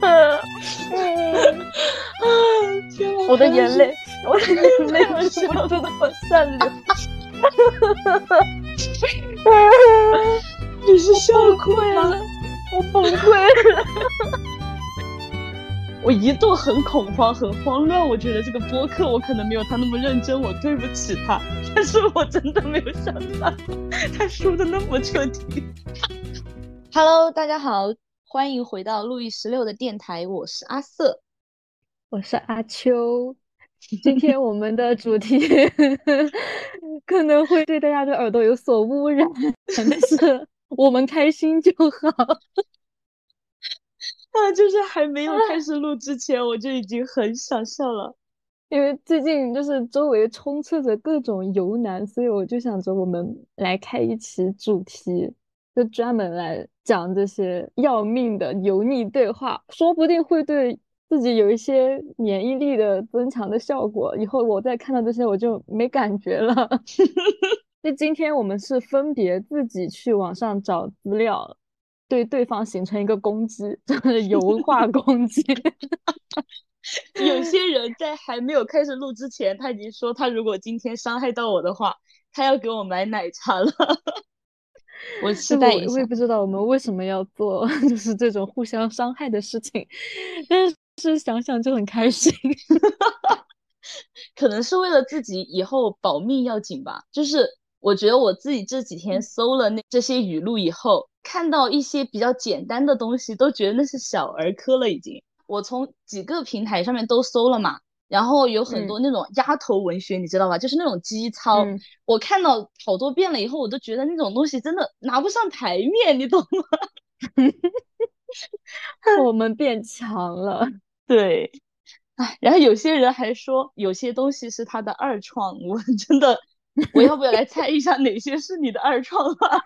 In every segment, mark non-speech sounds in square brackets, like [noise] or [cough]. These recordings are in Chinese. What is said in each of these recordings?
[laughs] 我的眼泪，我的眼泪止不住的往下流。你是笑哭了，我崩溃了。[laughs] 我一度很恐慌，很慌乱。我觉得这个播客我可能没有他那么认真，我对不起他。但是我真的没有想到，他输的那么彻底。Hello，大家好，欢迎回到路易十六的电台，我是阿瑟，我是阿秋。今天我们的主题 [laughs] 可能会对大家的耳朵有所污染，但是我们开心就好。[laughs] 啊，就是还没有开始录之前，我就已经很想笑了，因为最近就是周围充斥着各种油男，所以我就想着我们来开一期主题，就专门来讲这些要命的油腻对话，说不定会对自己有一些免疫力的增强的效果。以后我再看到这些，我就没感觉了。[laughs] 那今天我们是分别自己去网上找资料。对对方形成一个攻击，就是油画攻击。[laughs] 有些人在还没有开始录之前，他已经说他如果今天伤害到我的话，他要给我买奶茶了。我期待一下。我也不知道我们为什么要做，[laughs] 就是这种互相伤害的事情，但是想想就很开心。[laughs] 可能是为了自己以后保命要紧吧。就是我觉得我自己这几天搜了那这些语录以后。看到一些比较简单的东西，都觉得那是小儿科了。已经，我从几个平台上面都搜了嘛，然后有很多那种丫头文学，你知道吧？就是那种基操，我看到好多遍了以后，我都觉得那种东西真的拿不上台面，你懂吗？[laughs] 我们变强了，[laughs] 对，哎，然后有些人还说有些东西是他的二创，我 [laughs] 真的。我要不要来猜一下哪些是你的二创啊？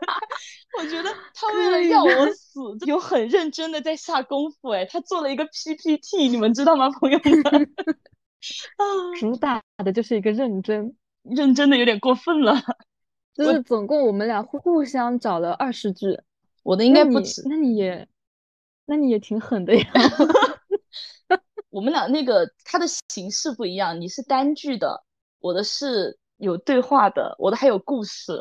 我觉得他为了要我死，有很认真的在下功夫。哎，他做了一个 PPT，你们知道吗，朋友们？啊，主打的就是一个认真，认真的有点过分了。[laughs] 就是总共我们俩互互相找了二十句，我的应该不止。那你也，那你也挺狠的呀。[laughs] [laughs] 我们俩那个它的形式不一样，你是单句的，我的是。有对话的，我的还有故事，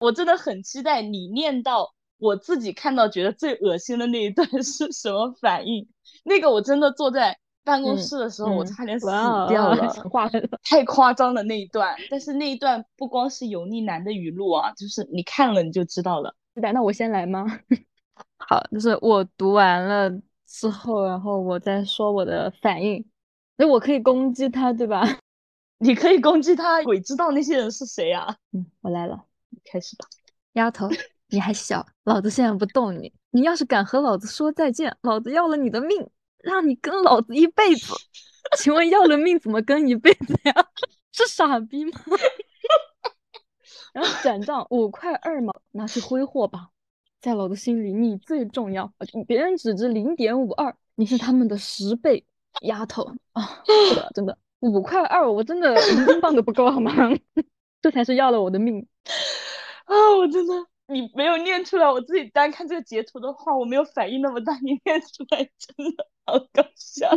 我真的很期待你念到我自己看到觉得最恶心的那一段是什么反应。那个我真的坐在办公室的时候，我差点死掉了 [laughs] [laughs] 太夸张了那一段。但是那一段不光是油腻男的语录啊，就是你看了你就知道了。那我先来吗？[laughs] 好，就是我读完了之后，然后我再说我的反应。那我可以攻击他，对吧？你可以攻击他，鬼知道那些人是谁呀？嗯，我来了，开始吧。丫头，你还小，老子现在不动你。你要是敢和老子说再见，老子要了你的命，让你跟老子一辈子。[laughs] 请问要了命怎么跟一辈子呀？[laughs] 是傻逼吗？[laughs] 然后转账五块二毛，拿去挥霍吧。在老子心里，你最重要。别人只值零点五二，你是他们的十倍。丫头啊，是的，真的。五块二，我真的一英镑都不够好吗？这才是要了我的命啊！我真的，你没有念出来，我自己单看这个截图的话，我没有反应那么大。[laughs] 你念出来真的好搞笑。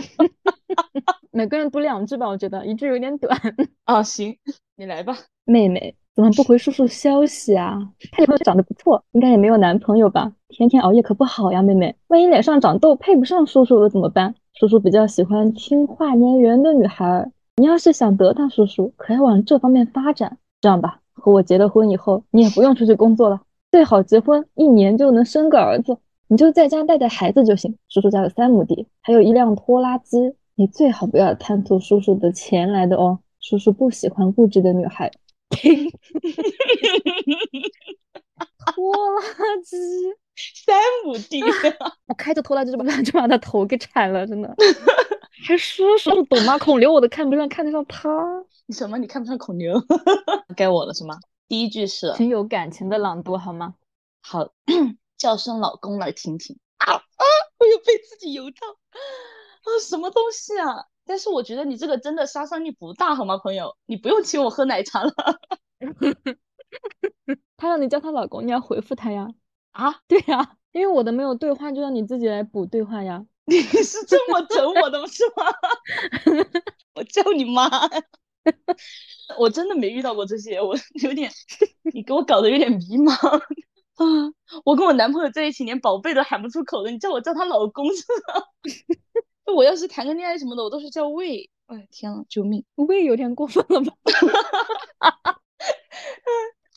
[laughs] 每个人读两句吧，我觉得一句有点短。啊，[laughs] 行，你来吧。妹妹怎么不回叔叔消息啊？他女朋友长得不错，应该也没有男朋友吧？天天熬夜可不好呀，妹妹。万一脸上长痘配不上叔叔了怎么办？叔叔比较喜欢听话粘人的女孩。你要是想得到叔叔，可要往这方面发展。这样吧，和我结了婚以后，你也不用出去工作了，最好结婚一年就能生个儿子，你就在家带带孩子就行。叔叔家有三亩地，还有一辆拖拉机，你最好不要贪图叔叔的钱来的哦。叔叔不喜欢物质的女孩。[laughs] 拖拉机，三亩地，[laughs] 我开着拖拉机就把 [laughs] 就把他头给铲了，真的。还叔叔懂吗？孔刘我都看不上，看得上他。你什么？你看不上孔刘？该我了是吗？第一句是，挺有感情的朗读好吗？好，[clears throat] 叫声老公来听听。啊啊！我又被自己油到啊！什么东西啊？但是我觉得你这个真的杀伤力不大好吗，朋友？你不用请我喝奶茶了。[laughs] 他让你叫他老公，你要回复他呀。啊？对呀，因为我的没有对话，就让你自己来补对话呀。你是这么整我的是吗？[laughs] 我叫你妈！[laughs] 我真的没遇到过这些，我 [laughs] 有点，你给我搞得有点迷茫 [laughs] 啊！我跟我男朋友在一起，连宝贝都喊不出口的，你叫我叫他老公是吧？我要是谈个恋爱什么的，我都是叫喂。哎，天呐，救命！喂有点过分了吧？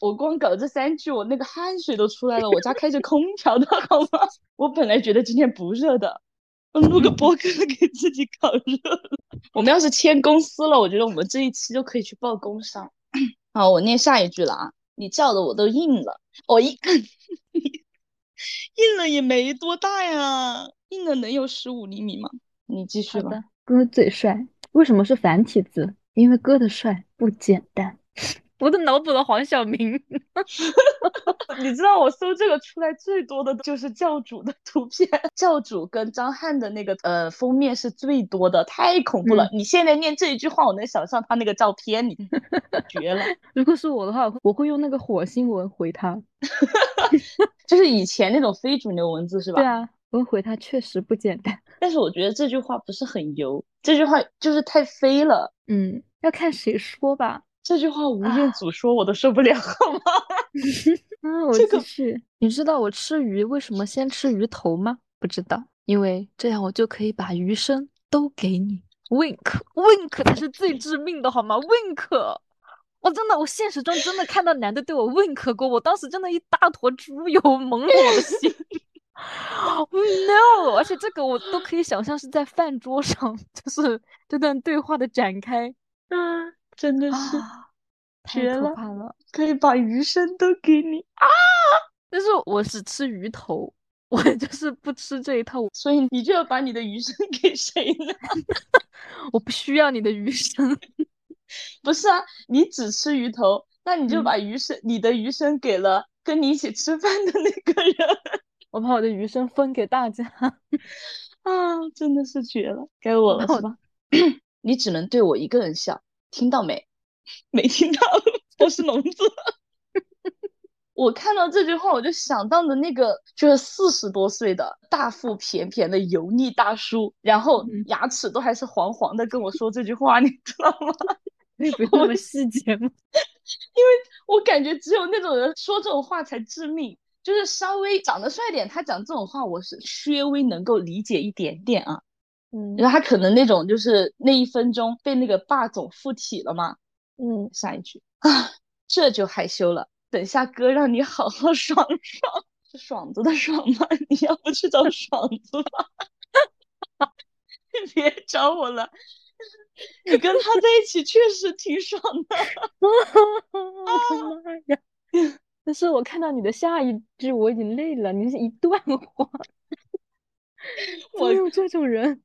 我光搞这三句，我那个汗水都出来了。我家开着空调的好吗？我本来觉得今天不热的，录个播客给自己搞热了。我们要是签公司了，我觉得我们这一期就可以去报工伤。[clears throat] 好，我念下一句了啊！你叫的我都硬了，我硬，[laughs] 硬了也没多大呀，硬了能有十五厘米吗？你继续吧。哥最帅。为什么是繁体字？因为哥的帅不简单。我都脑补了黄晓明。[laughs] 你知道我搜这个出来最多的就是教主的图片，教主跟张翰的那个呃封面是最多的，太恐怖了。你现在念这一句话，我能想象他那个照片，你 [laughs] 绝了。如果是我的话，我会用那个火星文回他，[laughs] 就是以前那种非主流文字是吧？对啊，我会回他，确实不简单。但是我觉得这句话不是很油，这句话就是太飞了。嗯，要看谁说吧。这句话吴彦祖说我都受不了，好吗？嗯 [laughs] [laughs] 我继续。你知道我吃鱼为什么先吃鱼头吗？不知道，因为这样我就可以把鱼身都给你。Wink，Wink [laughs] 才是最致命的，好吗？Wink，我真的，我现实中真的看到男的对我 Wink 过，我当时真的一大坨猪油蒙了我的心。No，而且这个我都可以想象是在饭桌上，就是这段对话的展开。嗯，真的是绝了，了，可以把余生都给你啊！但是我只吃鱼头，我就是不吃这一套，所以你就要把你的余生给谁呢？[laughs] 我不需要你的余生。[laughs] 不是啊，你只吃鱼头，那你就把余生，你的余生给了跟你一起吃饭的那个人。[laughs] 我把我的余生分给大家啊，真的是绝了，该我了是吧？[coughs] 你只能对我一个人笑，听到没？[laughs] 没听到，[laughs] 我是聋子。[laughs] 我看到这句话，我就想到了那个就是四十多岁的大腹便便的油腻大叔，然后牙齿都还是黄黄的，跟我说这句话，你知道吗？可以不那么细节吗？因为我感觉只有那种人说这种话才致命。就是稍微长得帅点，他讲这种话，我是稍微能够理解一点点啊。嗯，然后他可能那种就是那一分钟被那个霸总附体了嘛。嗯，下一句啊，这就害羞了。等下哥让你好好爽爽，是爽子的爽吗？[laughs] 你要不去找爽子吧？[laughs] 别找我了，你跟他在一起确实挺爽的。[laughs] 妈呀！但是我看到你的下一句，我已经累了。你是一段话，[laughs] 我有这种人，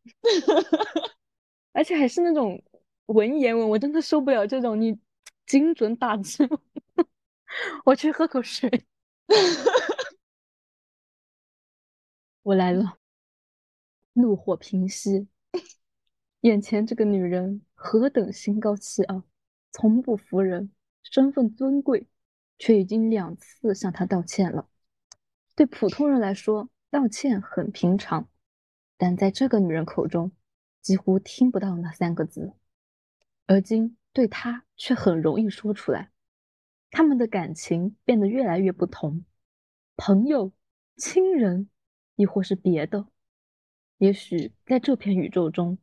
而且还是那种文言文，我真的受不了这种。你精准打字，[laughs] 我去喝口水。[laughs] 我来了，怒火平息，眼前这个女人何等心高气傲，从不服人，身份尊贵。却已经两次向她道歉了。对普通人来说，道歉很平常，但在这个女人口中，几乎听不到那三个字。而今对他却很容易说出来。他们的感情变得越来越不同，朋友、亲人，亦或是别的。也许在这片宇宙中，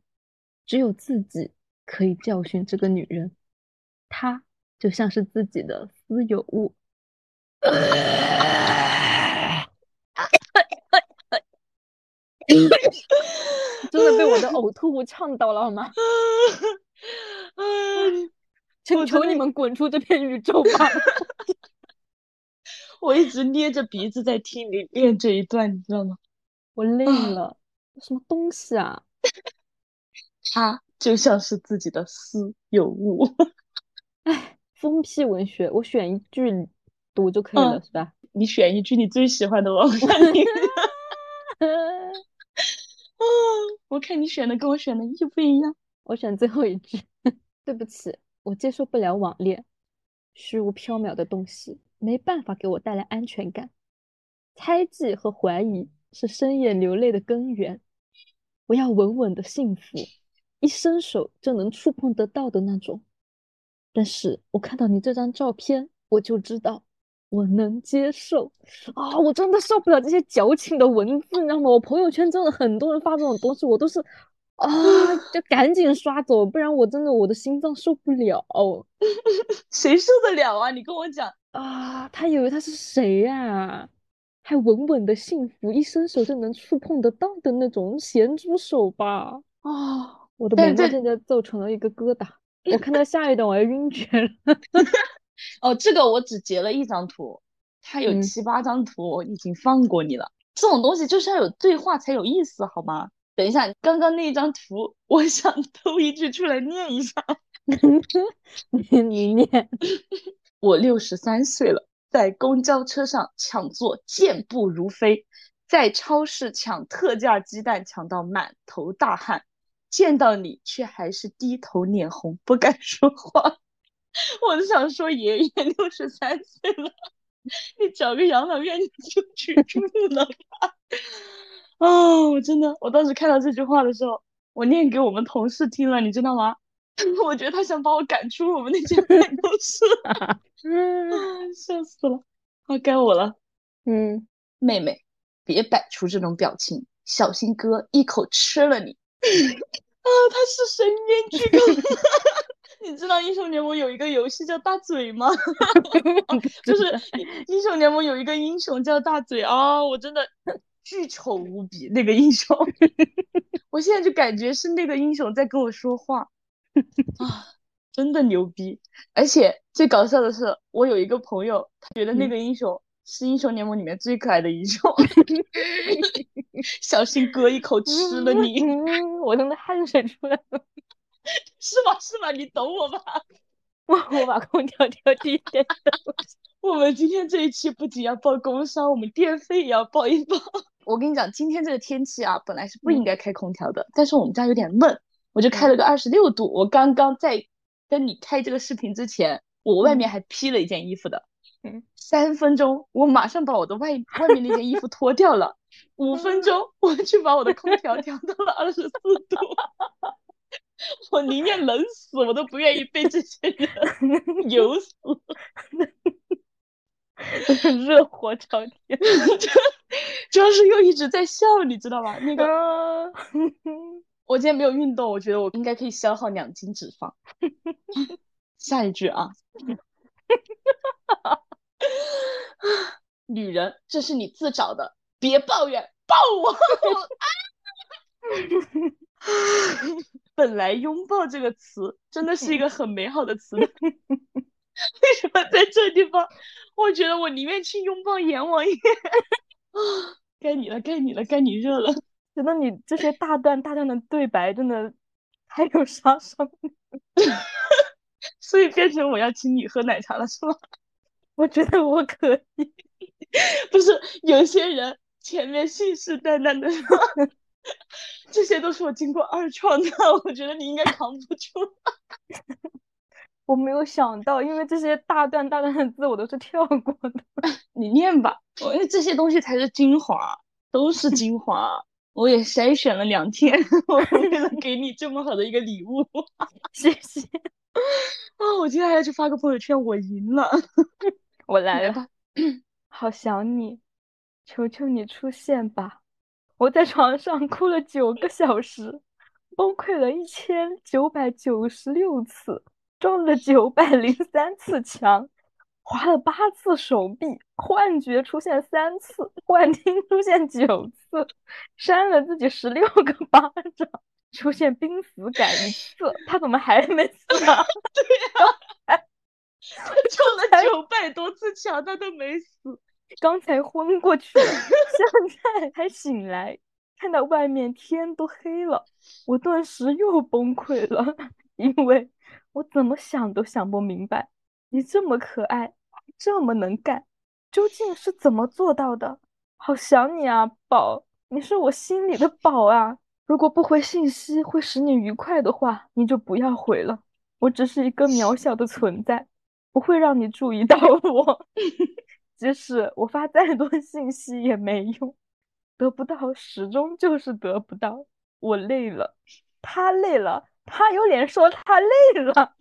只有自己可以教训这个女人。她。就像是自己的私有物，[laughs] [laughs] 真的被我的呕吐物呛到了好吗？[laughs] 请求你们滚出这片宇宙吧！[laughs] 我一直捏着鼻子在听你念这一段，你知道吗？我累了，什么东西啊？他就像是自己的私有物，哎。疯批文学，我选一句读就可以了，是吧？你选一句你最喜欢的王冠林。啊，我看你选的跟我选的一不一样。我选最后一句。[laughs] 对不起，我接受不了网恋，虚无缥缈的东西没办法给我带来安全感。猜忌和怀疑是深夜流泪的根源。我要稳稳的幸福，一伸手就能触碰得到的那种。但是我看到你这张照片，我就知道我能接受啊！我真的受不了这些矫情的文字，你知道吗？我朋友圈真的很多人发这种东西，我都是啊，就赶紧刷走，不然我真的我的心脏受不了。[laughs] 谁受得了啊？你跟我讲啊，他以为他是谁呀？还稳稳的幸福，一伸手就能触碰得到的那种咸猪手吧？啊，我的眉毛现在 [laughs] 皱成了一个疙瘩。我看到下一段我要晕厥了。[laughs] 哦，这个我只截了一张图，它有七八张图，我已经放过你了。这种东西就是要有对话才有意思，好吗？等一下，刚刚那一张图，我想偷一句出来念一下。[laughs] 你你念。我六十三岁了，在公交车上抢座健步如飞，在超市抢特价鸡蛋抢到满头大汗。见到你，却还是低头脸红，不敢说话。我就想说，爷爷六十三岁了，你找个养老院你就去住了吧。哦，我真的，我当时看到这句话的时候，我念给我们同事听了，你知道吗？[laughs] 我觉得他想把我赶出我们那间办公室。[laughs] 嗯，笑死了。好，该我了。嗯，妹妹，别摆出这种表情，小心哥一口吃了你。[laughs] 啊，他是深渊巨狗。你知道英雄联盟有一个游戏叫大嘴吗？[laughs] [laughs] 就是英雄联盟有一个英雄叫大嘴啊，我真的巨丑无比那个英雄，[laughs] 我现在就感觉是那个英雄在跟我说话啊，真的牛逼！而且最搞笑的是，我有一个朋友，他觉得那个英雄是英雄联盟里面最可爱的英雄。小心哥一口吃了你！我真的汗水出来了，[laughs] 是吗？是吗？你懂我吧？我 [laughs] 我把空调调低一点。我们今天这一期不仅要报工伤，我们电费也要报一报。[laughs] 我跟你讲，今天这个天气啊，本来是不应该开空调的，但是我们家有点闷，我就开了个二十六度。我刚刚在跟你开这个视频之前，我外面还披了一件衣服的。三分钟，我马上把我的外外面那件衣服脱掉了。五分钟，我去把我的空调调到了二十四度。我宁愿冷死，我都不愿意被这些人 [laughs] 油死。[laughs] 热火朝天，[laughs] 主要是又一直在笑，你知道吧？那个，我今天没有运动，我觉得我应该可以消耗两斤脂肪。下一句啊。女人，这是你自找的，别抱怨，抱我！本来拥抱这个词真的是一个很美好的词，[laughs] 为什么在这地方，我觉得我宁愿去拥抱阎王爷啊！[gasps] 该你了，该你了，该你热了。觉得你这些大段大段的对白真的太有杀伤力，[laughs] 所以变成我要请你喝奶茶了，是吗？我觉得我可以，[laughs] 不是有些人前面信誓旦旦的说，[laughs] 这些都是我经过二创的，[laughs] 我觉得你应该扛不住。我没有想到，因为这些大段大段的字我都是跳过的。你念吧，因为这些东西才是精华，都是精华。我也筛选了两天，[laughs] 我为了给你这么好的一个礼物，谢谢。啊，我今天还要去发个朋友圈，我赢了。我来了，好想你，求求你出现吧！我在床上哭了九个小时，崩溃了一千九百九十六次，撞了九百零三次墙，划了八次手臂，幻觉出现三次，幻听出现九次，扇了自己十六个巴掌，出现濒死感一 [laughs] 次。他怎么还没死啊？对呀。他撞了九百多次墙，他都没死。刚才昏过去，现在才醒来，看到外面天都黑了，我顿时又崩溃了，[laughs] 因为我怎么想都想不明白，你这么可爱，这么能干，究竟是怎么做到的？好想你啊，宝，你是我心里的宝啊！如果不回信息会使你愉快的话，你就不要回了，我只是一个渺小的存在。不会让你注意到我，[laughs] 即使我发再多 [laughs] 信息也没用，得不到始终就是得不到。我累了，他累了，他有脸说他累了。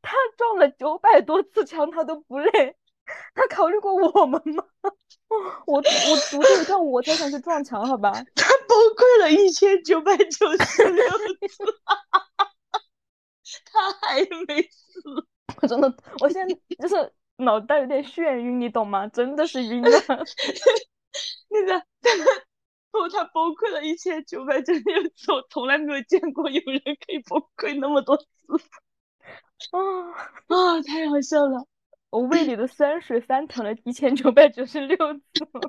他撞了九百多次墙，他都不累。他考虑过我们吗？[laughs] 我我读这一段，我才想去撞墙，好吧？他崩溃了一千九百九十六次，[laughs] 他还没死。我真的，我现在就是脑袋有点眩晕，你懂吗？真的是晕了。[laughs] 那个，哦，他崩溃了一千九百九十六次，我从来没有见过有人可以崩溃那么多次。啊啊！太好笑了。我胃里的酸水翻腾了一千九百九十六次，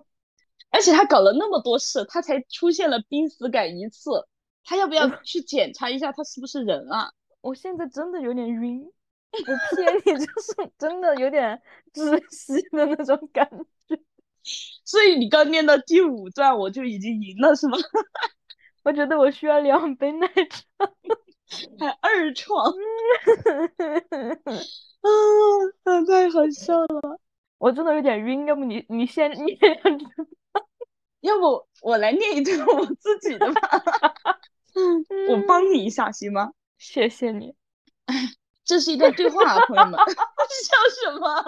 [laughs] 而且他搞了那么多事，他才出现了濒死感一次。他要不要去检查一下他是不是人啊？我现在真的有点晕，我骗你，[laughs] 就是真的有点窒息的那种感觉。所以你刚念到第五段，我就已经赢了，是吗？[laughs] 我觉得我需要两杯奶茶，还二创。[laughs] 啊，太好笑了！我真的有点晕，要不你你先念两句要不我来念一段我自己的吧？我帮你一下行吗？谢谢你。这是一段对话，朋友们。[laughs] 笑什么？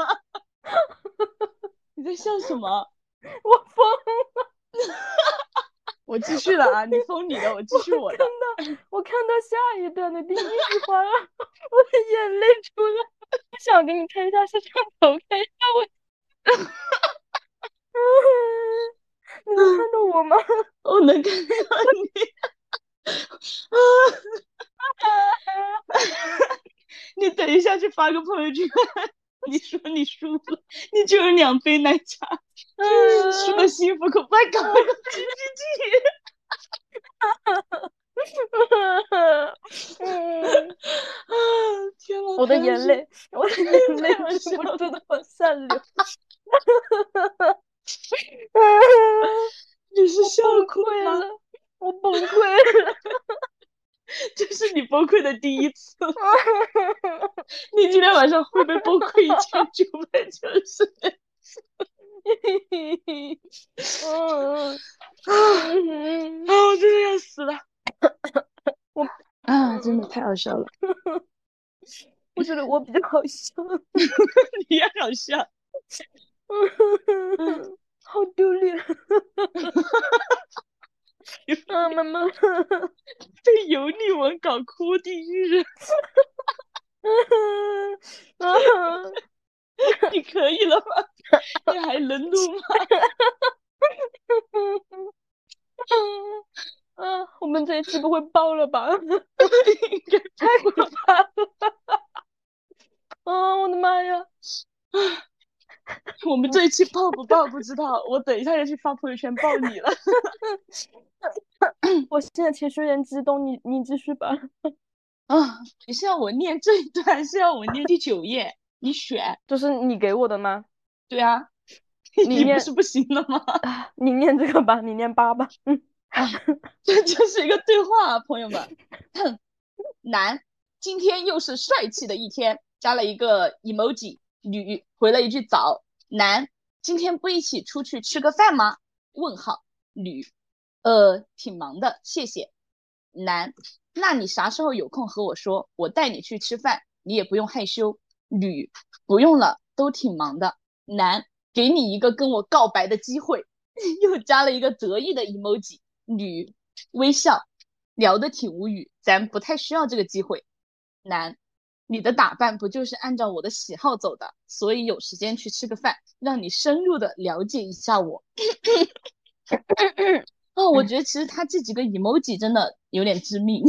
[laughs] 你在笑什么？我疯了！[laughs] 我继续了啊！你疯你的，我继续我的。看到我看到下一段的第一句话，我的眼泪出来。我想给你看一下摄像头，看一下我。你能看到我吗？我能看到你。你等一下去发个朋友圈，[laughs] 你说你输了，你就有两杯奶茶，[laughs] 输的幸福可快搞个 PPT。[laughs] 嗯啊！天呐，我的眼泪，我的眼泪止不住的往下流。你是笑溃了，我崩溃了，这是你崩溃的第一次。你今天晚上会不会崩溃一千九百九十次？嗯啊！我真的要死了。我啊，真的太好笑了。我觉得我比较好笑，你也好笑。好丢脸。啊，妈妈被油腻文搞哭地狱。你可以了吗？你还能录吗？啊，我们这一期不会爆了吧？[laughs] 太可怕了！啊，我的妈呀！我们这一期爆不爆不知道，我等一下就去发朋友圈爆你了。我现在情绪有点激动，你你继续吧。啊，你是要我念这一段，是要我念第九页？你选，就是你给我的吗？对啊，[laughs] 你念是不行了吗？你念这个吧，你念八吧。嗯。啊，[laughs] 这就是一个对话，啊朋友们。男，今天又是帅气的一天，加了一个 emoji。女回了一句早。男，今天不一起出去吃个饭吗？问号。女，呃，挺忙的，谢谢。男，那你啥时候有空和我说，我带你去吃饭，你也不用害羞。女，不用了，都挺忙的。男，给你一个跟我告白的机会，[laughs] 又加了一个得意的 emoji。女微笑，聊得挺无语，咱不太需要这个机会。男，你的打扮不就是按照我的喜好走的，所以有时间去吃个饭，让你深入的了解一下我。哦，我觉得其实他这几个 emoji 真的有点致命。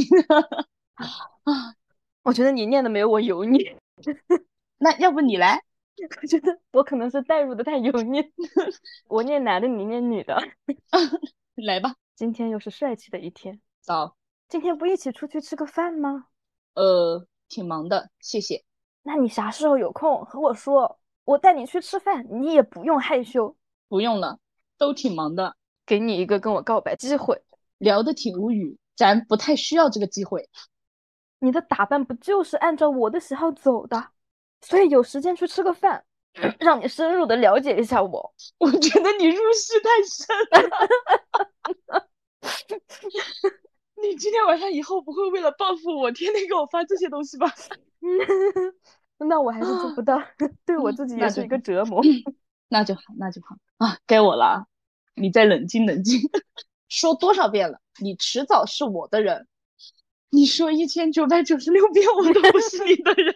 啊，我觉得你念的没有我油腻。[laughs] 那要不你来？我觉得我可能是代入的太油腻。[laughs] 我念男的，你念女的。[laughs] 来吧。今天又是帅气的一天，早。今天不一起出去吃个饭吗？呃，挺忙的，谢谢。那你啥时候有空和我说，我带你去吃饭，你也不用害羞。不用了，都挺忙的。给你一个跟我告白机会，聊得挺无语，咱不太需要这个机会。你的打扮不就是按照我的喜好走的，所以有时间去吃个饭，让你深入的了解一下我。我觉得你入戏太深了。[laughs] 今天晚上以后不会为了报复我，天天给我发这些东西吧？[laughs] 那我还是做不到，[laughs] 对我自己也是一个折磨。[laughs] 那就好，那就好啊，该我了啊！你再冷静冷静。说多少遍了，你迟早是我的人。你说一千九百九十六遍，我都不是你的人。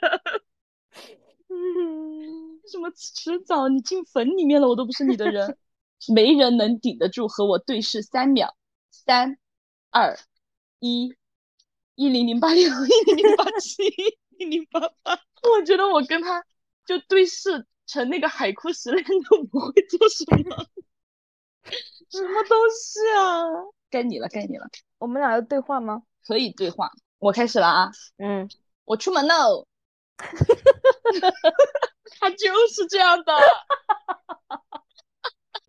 嗯，什么迟早？你进坟里面了，我都不是你的人。没人能顶得住和我对视三秒。三、二、一，一零零八六，一零零八七，一零八八。我觉得我跟他就对视成那个海枯石烂都不会做什么。什么东西啊？该你了，该你了。我们俩要对话吗？可以对话。我开始了啊。嗯。我出门喽。[laughs] 他就是这样的。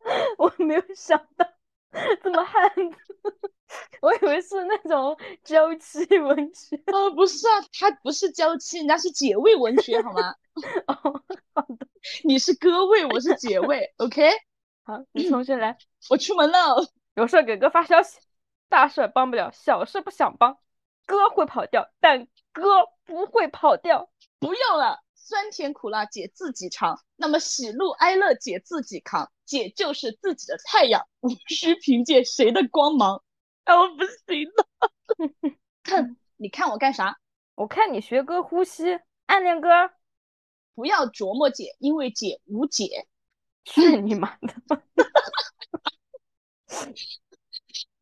[laughs] 我没有想到这么汉子，我以为是那种娇妻文学。啊，不是啊，他不是娇妻，人家是姐味文学，好吗？[laughs] 哦，好的。你是哥味，我是姐味，OK？[laughs] 好，你重新来。我出门了，有事给哥发消息。大事帮不了，小事不想帮。哥会跑掉，但哥不会跑掉。不用了，酸甜苦辣姐自己尝，那么喜怒哀乐姐自己扛。姐就是自己的太阳，无需凭借谁的光芒。哎，我不行了。看，你看我干啥？我看你学哥呼吸，暗恋哥。不要琢磨姐，因为姐无解。去你妈的！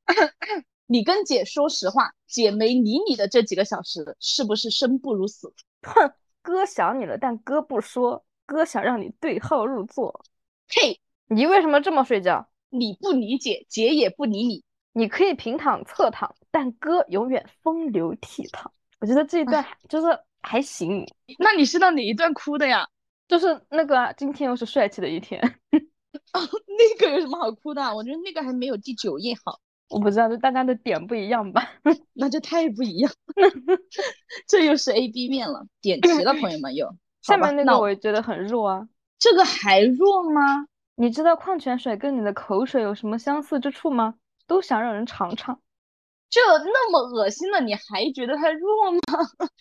[laughs] 你跟姐说实话，姐没理你的这几个小时，是不是生不如死？哼，哥想你了，但哥不说，哥想让你对号入座。嘿。你为什么这么睡觉？你不理解，姐也不理你。你可以平躺、侧躺，但哥永远风流倜傥。我觉得这一段就是还行。那你是到哪一段哭的呀？[laughs] 就是那个今天又是帅气的一天。[laughs] 哦，那个有什么好哭的？我觉得那个还没有第九页好。我不知道，就大家的点不一样吧？[laughs] 那就太不一样。这又是 A B 面了，点题了，朋友们又。下面那个我也觉得很弱啊。这个还弱吗？你知道矿泉水跟你的口水有什么相似之处吗？都想让人尝尝。这那么恶心的，你还觉得它弱吗？[laughs]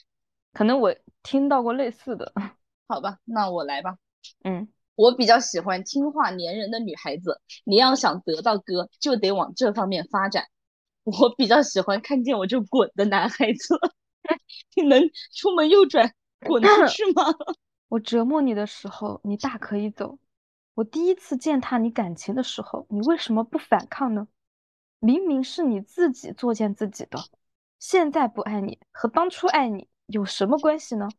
可能我听到过类似的。[laughs] 好吧，那我来吧。嗯，我比较喜欢听话粘人的女孩子。你要想得到哥，就得往这方面发展。我比较喜欢看见我就滚的男孩子。[laughs] 你能出门右转滚出去吗？我折磨你的时候，你大可以走。我第一次践踏你感情的时候，你为什么不反抗呢？明明是你自己作践自己的，现在不爱你和当初爱你有什么关系呢？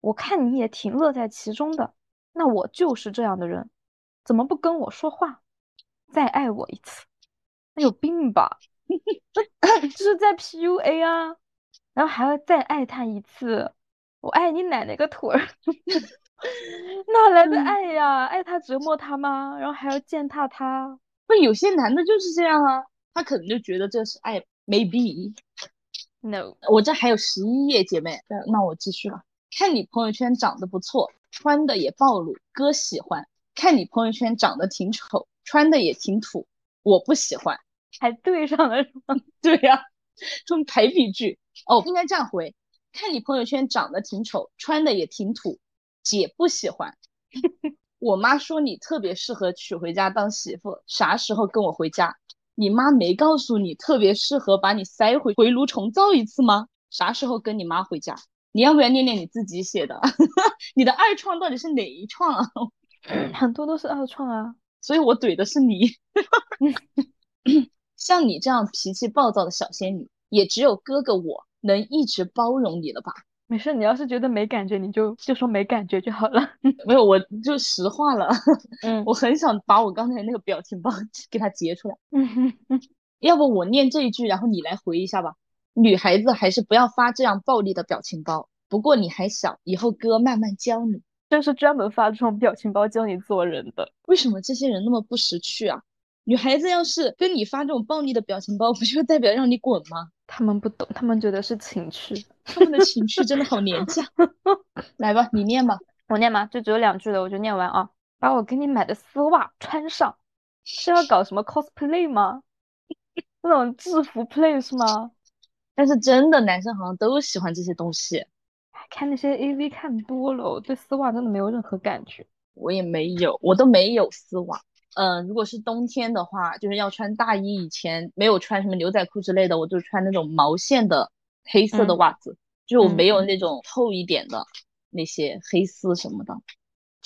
我看你也挺乐在其中的，那我就是这样的人，怎么不跟我说话？再爱我一次，那有病吧？[laughs] 这是在 PUA 啊！然后还要再爱他一次，我爱你奶奶个腿儿！[laughs] 哪来的爱呀？爱他折磨他吗？然后还要践踏他？不，有些男的就是这样啊，他可能就觉得这是爱。Maybe，No，我这还有十一页，姐妹，那我继续了。看你朋友圈长得不错，穿的也暴露，哥喜欢。看你朋友圈长得挺丑，穿的也挺土，我不喜欢。还对上了是吗？[laughs] 对呀，这种排比句。哦，应该这样回。看你朋友圈长得挺丑，穿的也挺土。姐不喜欢，[laughs] 我妈说你特别适合娶回家当媳妇，啥时候跟我回家？你妈没告诉你特别适合把你塞回回炉重造一次吗？啥时候跟你妈回家？你要不要念念你自己写的？[laughs] 你的二创到底是哪一创啊？很多都是二创啊，所以我怼的是你。[laughs] 像你这样脾气暴躁的小仙女，也只有哥哥我能一直包容你了吧？没事，你要是觉得没感觉，你就就说没感觉就好了。[laughs] 没有，我就实话了。[laughs] 嗯，我很想把我刚才那个表情 [laughs] 包给它截出来。嗯哼哼，要不我念这一句，然后你来回一下吧。女孩子还是不要发这样暴力的表情包。不过你还小，以后哥慢慢教你。这是专门发这种表情包教你做人的。为什么这些人那么不识趣啊？女孩子要是跟你发这种暴力的表情包，不就代表让你滚吗？他们不懂，他们觉得是情趣，他们的情趣真的好廉价。[laughs] 来吧，你念吧，我念吧？就只有两句了，我就念完啊。把我给你买的丝袜穿上，是要搞什么 cosplay 吗？那种制服 play 是吗？但是真的男生好像都喜欢这些东西。看那些 AV 看多了，我对丝袜真的没有任何感觉。我也没有，我都没有丝袜。嗯，如果是冬天的话，就是要穿大衣。以前没有穿什么牛仔裤之类的，我就穿那种毛线的黑色的袜子，就是我没有那种厚一点的那些黑丝什么的。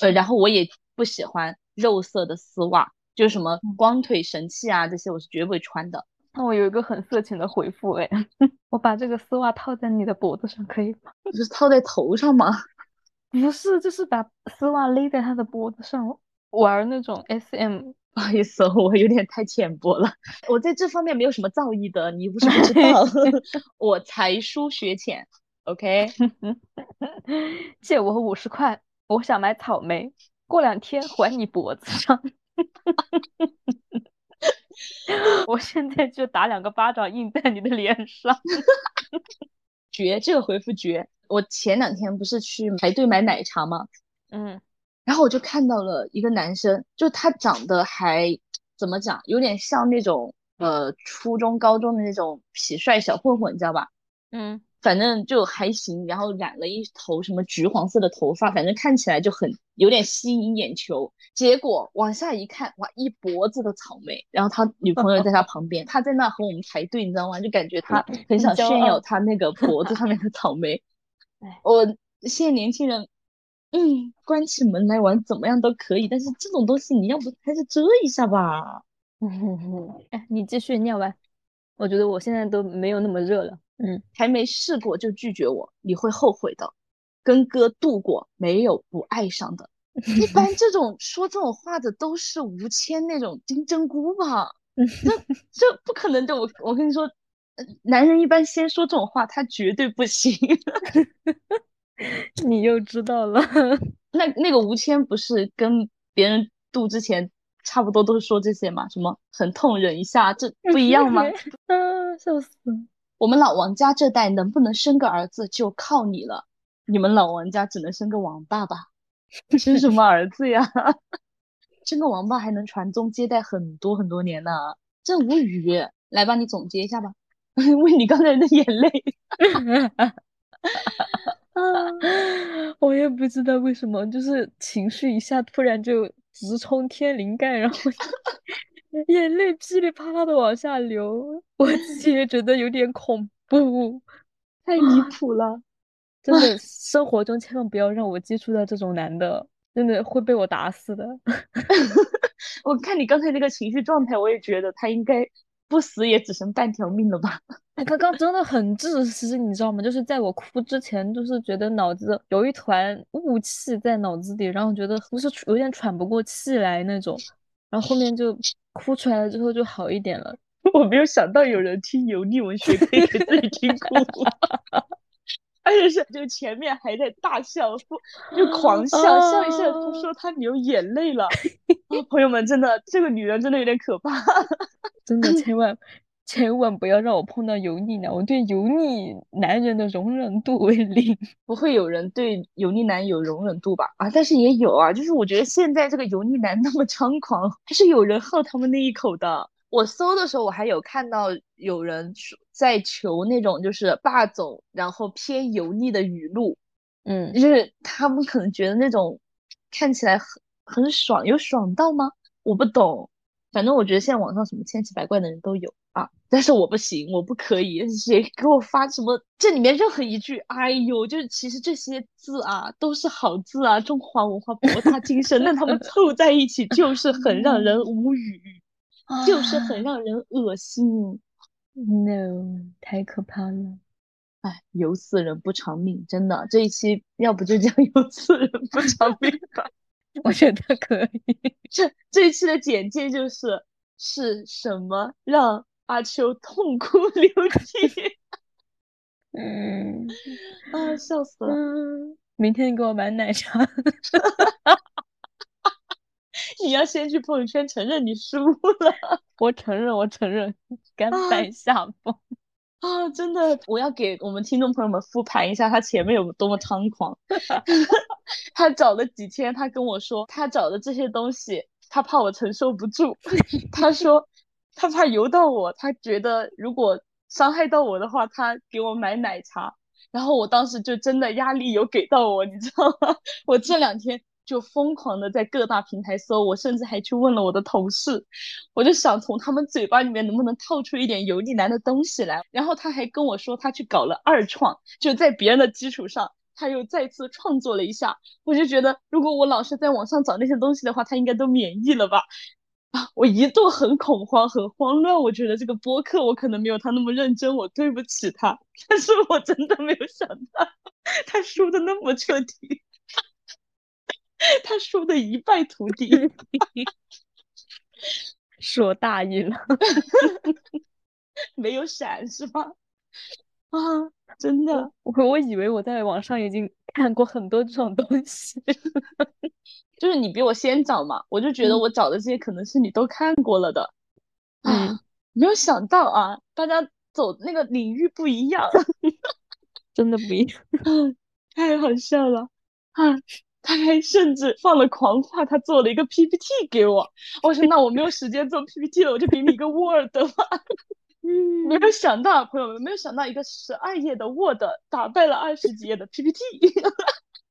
呃，然后我也不喜欢肉色的丝袜，就是什么光腿神器啊这些，我是绝不会穿的。那我有一个很色情的回复，哎，[laughs] 我把这个丝袜套在你的脖子上可以吗？[laughs] 不是套在头上吗？不是，就是把丝袜勒在他的脖子上玩那种 SM。[laughs] 不好意思，我有点太浅薄了，我在这方面没有什么造诣的，你不是不知道，[laughs] 我才疏学浅。OK，借我五十块，我想买草莓，过两天还你脖子上。[laughs] 我现在就打两个巴掌印在你的脸上，绝！这个回复绝！我前两天不是去排队买奶茶吗？嗯，然后我就看到了一个男生，就他长得还怎么讲，有点像那种呃初中高中的那种痞帅小混混，你知道吧？嗯。反正就还行，然后染了一头什么橘黄色的头发，反正看起来就很有点吸引眼球。结果往下一看，哇，一脖子的草莓。然后他女朋友在他旁边，他在那和我们排队，你知道吗？就感觉他 [laughs] 很想炫耀他那个脖子上面的草莓。[laughs] 我现在年轻人，嗯，关起门来玩怎么样都可以，但是这种东西你要不还是遮一下吧。[laughs] 哎，你继续念完，我觉得我现在都没有那么热了。嗯，还没试过就拒绝我，你会后悔的。跟哥度过，没有不爱上的。一般这种说这种话的都是吴谦那种金针菇吧？这这不可能的。我我跟你说，男人一般先说这种话，他绝对不行。[laughs] [laughs] 你又知道了。[laughs] 那那个吴谦不是跟别人度之前差不多都是说这些吗？什么很痛忍一下，这 [laughs] 不一样吗？啊，笑死。我们老王家这代能不能生个儿子就靠你了，你们老王家只能生个王爸爸，生什么儿子呀？生个王八还能传宗接代很多很多年呢，真无语。来吧，你总结一下吧，为你刚才的眼泪。[laughs] 我也不知道为什么，就是情绪一下突然就直冲天灵盖，然后。[laughs] 眼泪噼里啪啦的往下流，[laughs] 我自己也觉得有点恐怖，太离谱了。真的，生活中千万不要让我接触到这种男的，真的会被我打死的。我看你刚才那个情绪状态，我也觉得他应该不死也只剩半条命了吧。他 [laughs] 刚刚真的很窒息，你知道吗？就是在我哭之前，就是觉得脑子有一团雾气在脑子里，然后觉得就是有点喘不过气来那种，然后后面就。哭出来了之后就好一点了。[laughs] 我没有想到有人听油腻文学可以给自己听哭，[laughs] 而且是就前面还在大笑，就狂笑，笑一笑他说他流眼泪了。[laughs] 朋友们，真的这个女人真的有点可怕，[laughs] 真的千万千万不要让我碰到油腻男，我对油腻男人的容忍度为零。不会有人对油腻男有容忍度吧？啊，但是也有啊，就是我觉得现在这个油腻男那么猖狂，还是有人好他们那一口的。我搜的时候，我还有看到有人在求那种就是霸总，然后偏油腻的语录，嗯，就是他们可能觉得那种看起来很很爽，有爽到吗？我不懂，反正我觉得现在网上什么千奇百怪的人都有。啊！但是我不行，我不可以。谁给我发什么？这里面任何一句，哎呦，就是其实这些字啊，都是好字啊，中华文化博大精深，但他们凑在一起就是很让人无语，[laughs] 就是很让人恶心。No，太可怕了！哎，有死人不偿命，真的。这一期要不就叫有死人不偿命 [laughs] 吧？我觉得可以。这这一期的简介就是是什么让？阿秋痛哭流涕，[laughs] 嗯，啊，笑死了！明天你给我买奶茶，[laughs] [laughs] 你要先去朋友圈承认你输了。[laughs] 我承认，我承认，[laughs] 甘拜下风。啊，真的，我要给我们听众朋友们复盘一下他前面有多么猖狂。他找了几天，他跟我说，他找的这些东西，他怕我承受不住。他说。他怕油到我，他觉得如果伤害到我的话，他给我买奶茶。然后我当时就真的压力有给到我，你知道吗？我这两天就疯狂的在各大平台搜，我甚至还去问了我的同事，我就想从他们嘴巴里面能不能套出一点油腻男的东西来。然后他还跟我说，他去搞了二创，就在别人的基础上，他又再次创作了一下。我就觉得，如果我老是在网上找那些东西的话，他应该都免疫了吧？啊我一度很恐慌，很慌乱。我觉得这个播客我可能没有他那么认真，我对不起他。[laughs] 但是我真的没有想到，他输的那么彻底，他输的一败涂地。[laughs] 是我大意了，[laughs] 没有闪是吧？啊，真的，我我以为我在网上已经看过很多这种东西。[laughs] 就是你比我先找嘛，我就觉得我找的这些可能是你都看过了的，嗯，没有想到啊，大家走那个领域不一样，真的不一样，太好笑了啊！他还甚至放了狂话，他做了一个 PPT 给我，我说那我没有时间做 PPT 了，我就给你一个 Word 吧。[laughs] 嗯，没有想到，朋友们没有想到一个十二页的 Word 打败了二十几页的 PPT，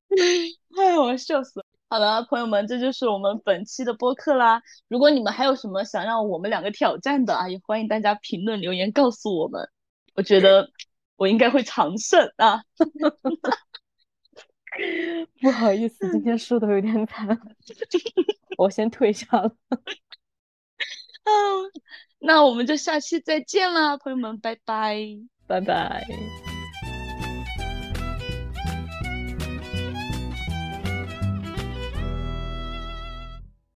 [laughs] 哎，我笑死了。好了，朋友们，这就是我们本期的播客啦。如果你们还有什么想让我们两个挑战的啊，也欢迎大家评论留言告诉我们。我觉得我应该会长胜啊。[laughs] [laughs] 不好意思，今天输的有点惨，[laughs] 我先退下了。[laughs] 嗯，那我们就下期再见啦，朋友们，拜拜，拜拜。